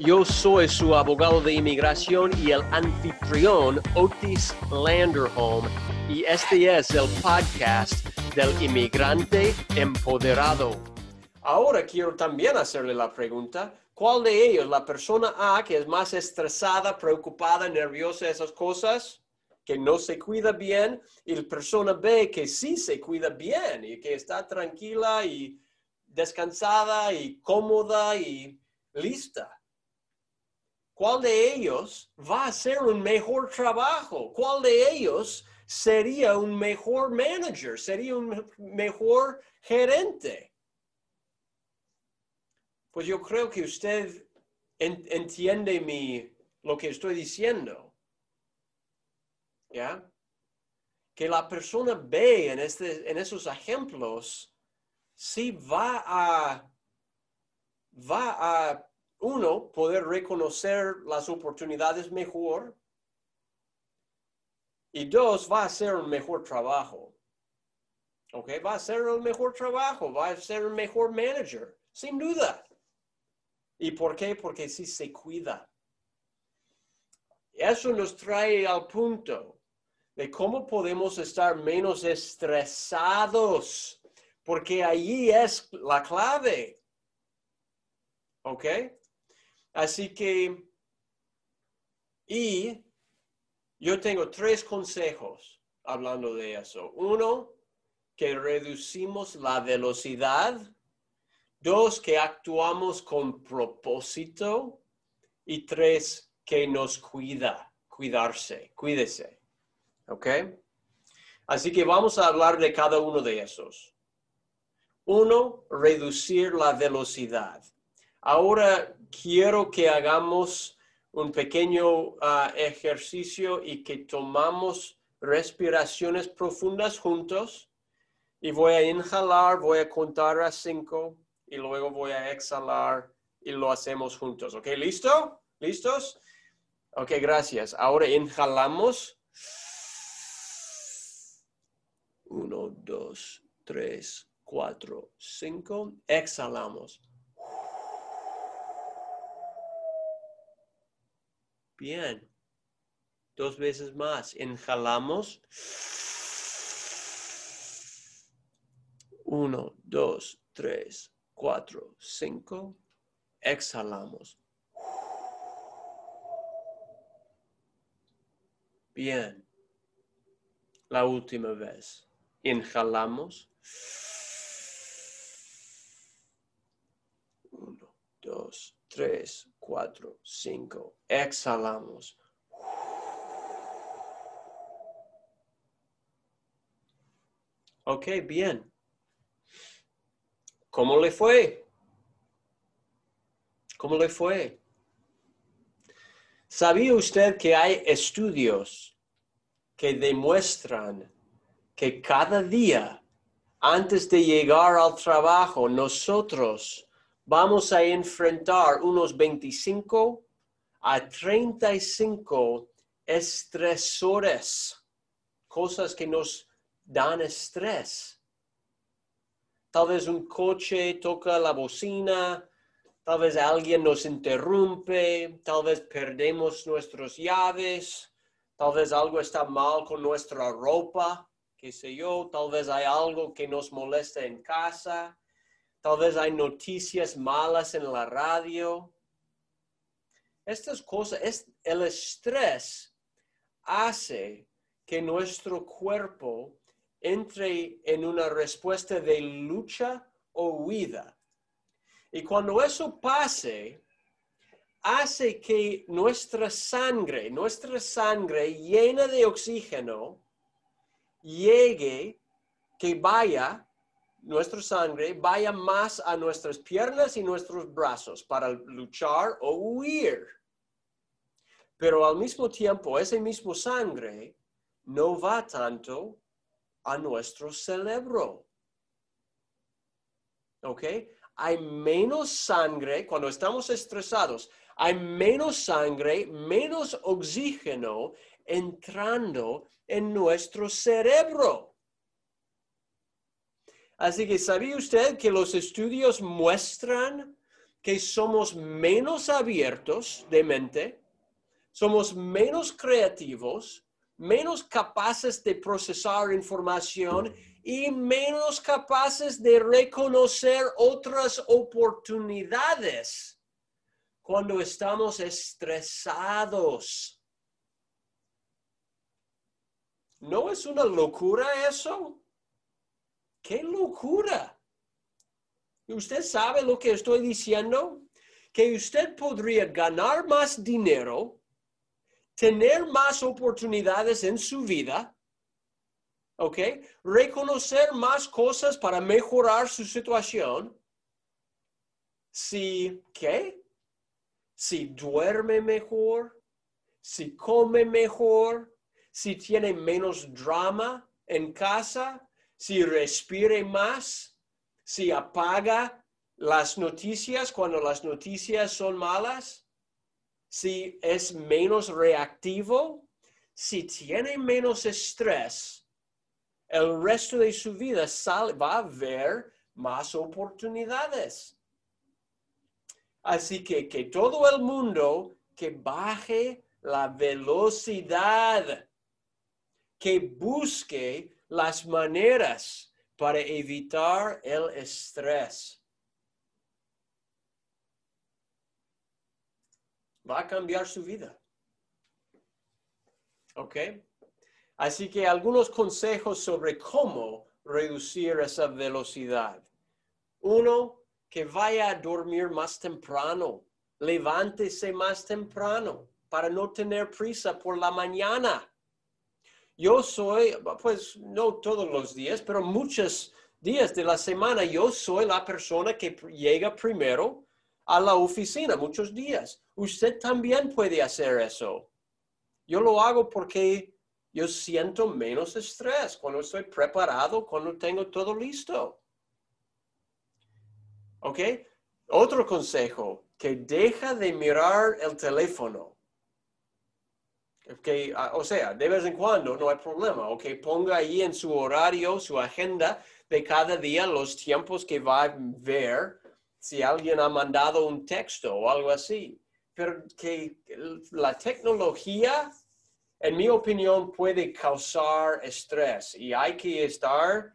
Yo soy su abogado de inmigración y el anfitrión Otis Landerholm y este es el podcast del inmigrante empoderado. Ahora quiero también hacerle la pregunta, ¿cuál de ellos, la persona A, que es más estresada, preocupada, nerviosa, esas cosas, que no se cuida bien, y la persona B, que sí se cuida bien y que está tranquila y descansada y cómoda y lista? ¿Cuál de ellos va a hacer un mejor trabajo? ¿Cuál de ellos sería un mejor manager? ¿Sería un mejor gerente? Pues yo creo que usted entiende mi, lo que estoy diciendo. ¿Ya? Que la persona ve en, este, en esos ejemplos, sí va a, va a uno, poder reconocer las oportunidades mejor. Y dos, va a hacer un mejor trabajo. ¿Ok? Va a hacer un mejor trabajo, va a ser un mejor manager, sin duda. ¿Y por qué? Porque sí se cuida. Eso nos trae al punto de cómo podemos estar menos estresados, porque allí es la clave. ¿Ok? Así que, y yo tengo tres consejos hablando de eso. Uno, que reducimos la velocidad. Dos, que actuamos con propósito. Y tres, que nos cuida, cuidarse, cuídese. ¿Ok? Así que vamos a hablar de cada uno de esos. Uno, reducir la velocidad. Ahora quiero que hagamos un pequeño ah, ejercicio y que tomamos respiraciones profundas juntos. Y voy a inhalar, voy a contar a cinco y luego voy a exhalar y lo hacemos juntos. ¿Ok? ¿Listo? ¿Listos? Ok, gracias. Ahora inhalamos. Uno, dos, tres, cuatro, cinco. Exhalamos. Bien. Dos veces más. Inhalamos. Uno, dos, tres, cuatro, cinco. Exhalamos. Bien. La última vez. Inhalamos. Uno, dos, tres, cuatro, cinco. Exhalamos. Ok, bien. ¿Cómo le fue? ¿Cómo le fue? ¿Sabía usted que hay estudios que demuestran que cada día antes de llegar al trabajo nosotros vamos a enfrentar unos 25 a 35 estresores, cosas que nos dan estrés. Tal vez un coche toca la bocina, tal vez alguien nos interrumpe, tal vez perdemos nuestras llaves, tal vez algo está mal con nuestra ropa, qué sé yo, tal vez hay algo que nos molesta en casa, Tal vez hay noticias malas en la radio. Estas cosas, es, el estrés hace que nuestro cuerpo entre en una respuesta de lucha o huida. Y cuando eso pase, hace que nuestra sangre, nuestra sangre llena de oxígeno, llegue, que vaya nuestra sangre vaya más a nuestras piernas y nuestros brazos para luchar o huir. Pero al mismo tiempo, ese mismo sangre no va tanto a nuestro cerebro. ¿Ok? Hay menos sangre cuando estamos estresados. Hay menos sangre, menos oxígeno entrando en nuestro cerebro. Así que ¿sabía usted que los estudios muestran que somos menos abiertos de mente, somos menos creativos, menos capaces de procesar información y menos capaces de reconocer otras oportunidades cuando estamos estresados. ¿No es una locura eso? ¡Qué locura! ¿Usted sabe lo que estoy diciendo? Que usted podría ganar más dinero, tener más oportunidades en su vida, ¿ok? Reconocer más cosas para mejorar su situación. Si, ¿qué? Si duerme mejor, si come mejor, si tiene menos drama en casa, si respire más, si apaga las noticias cuando las noticias son malas, si es menos reactivo, si tiene menos estrés, el resto de su vida va a ver más oportunidades. Así que que todo el mundo que baje la velocidad, que busque las maneras para evitar el estrés. Va a cambiar su vida. ¿Ok? Así que algunos consejos sobre cómo reducir esa velocidad. Uno, que vaya a dormir más temprano. Levántese más temprano para no tener prisa por la mañana. Yo soy, pues no todos los días, pero muchos días de la semana yo soy la persona que llega primero a la oficina, muchos días. Usted también puede hacer eso. Yo lo hago porque yo siento menos estrés cuando estoy preparado, cuando tengo todo listo. ¿Ok? Otro consejo, que deja de mirar el teléfono. Okay, ah, o sea, de vez en cuando no hay problema, ok, ponga ahí en su horario, su agenda de cada día los tiempos que va a ver si alguien ha mandado un texto o algo así. Pero que la tecnología en mi opinión, puede causar estrés y hay que estar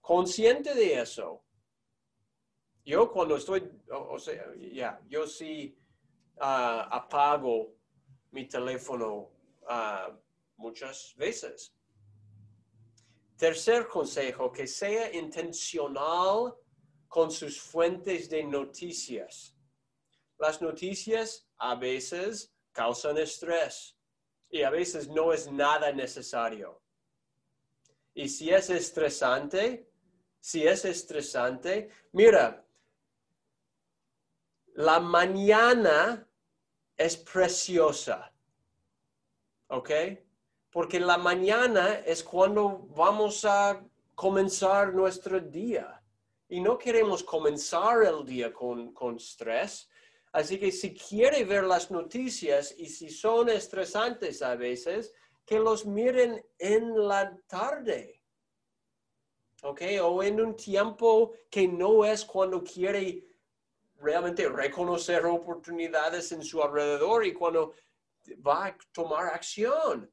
consciente de eso. Yo cuando estoy, o, sea, ya, yo sí ah, apago mi teléfono muchas veces. Tercer consejo, que sea intencional con sus fuentes de noticias. Las noticias a veces causan estrés y a veces no es nada necesario. Y si es estresante, si es estresante, mira, la mañana es preciosa, ¿ok? Porque la mañana es cuando vamos a comenzar nuestro día. Y no queremos comenzar el día con, con estrés, Así que si quiere ver las noticias y si son estresantes a veces, que los miren en la tarde. ¿Ok? O en un tiempo que no es cuando quiere realmente reconocer oportunidades en su alrededor y cuando va a tomar acción.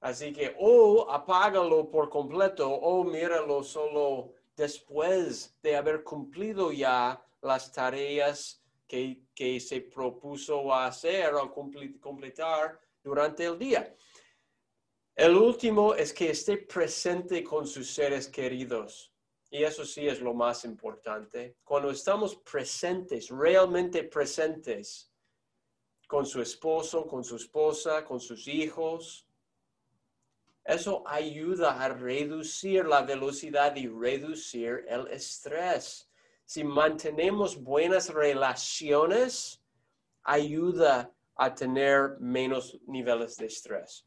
Así que o apágalo por completo o míralo solo después de haber cumplido ya las tareas que, se propuso hacer o completar durante el día. El último es que esté presente con sus seres queridos. Y eso sí es lo más importante. Cuando estamos presentes, realmente presentes, con su esposo, con su esposa, con sus hijos, eso ayuda a reducir la velocidad y reducir el estrés. Si mantenemos buenas relaciones, ayuda a tener menos niveles de estrés.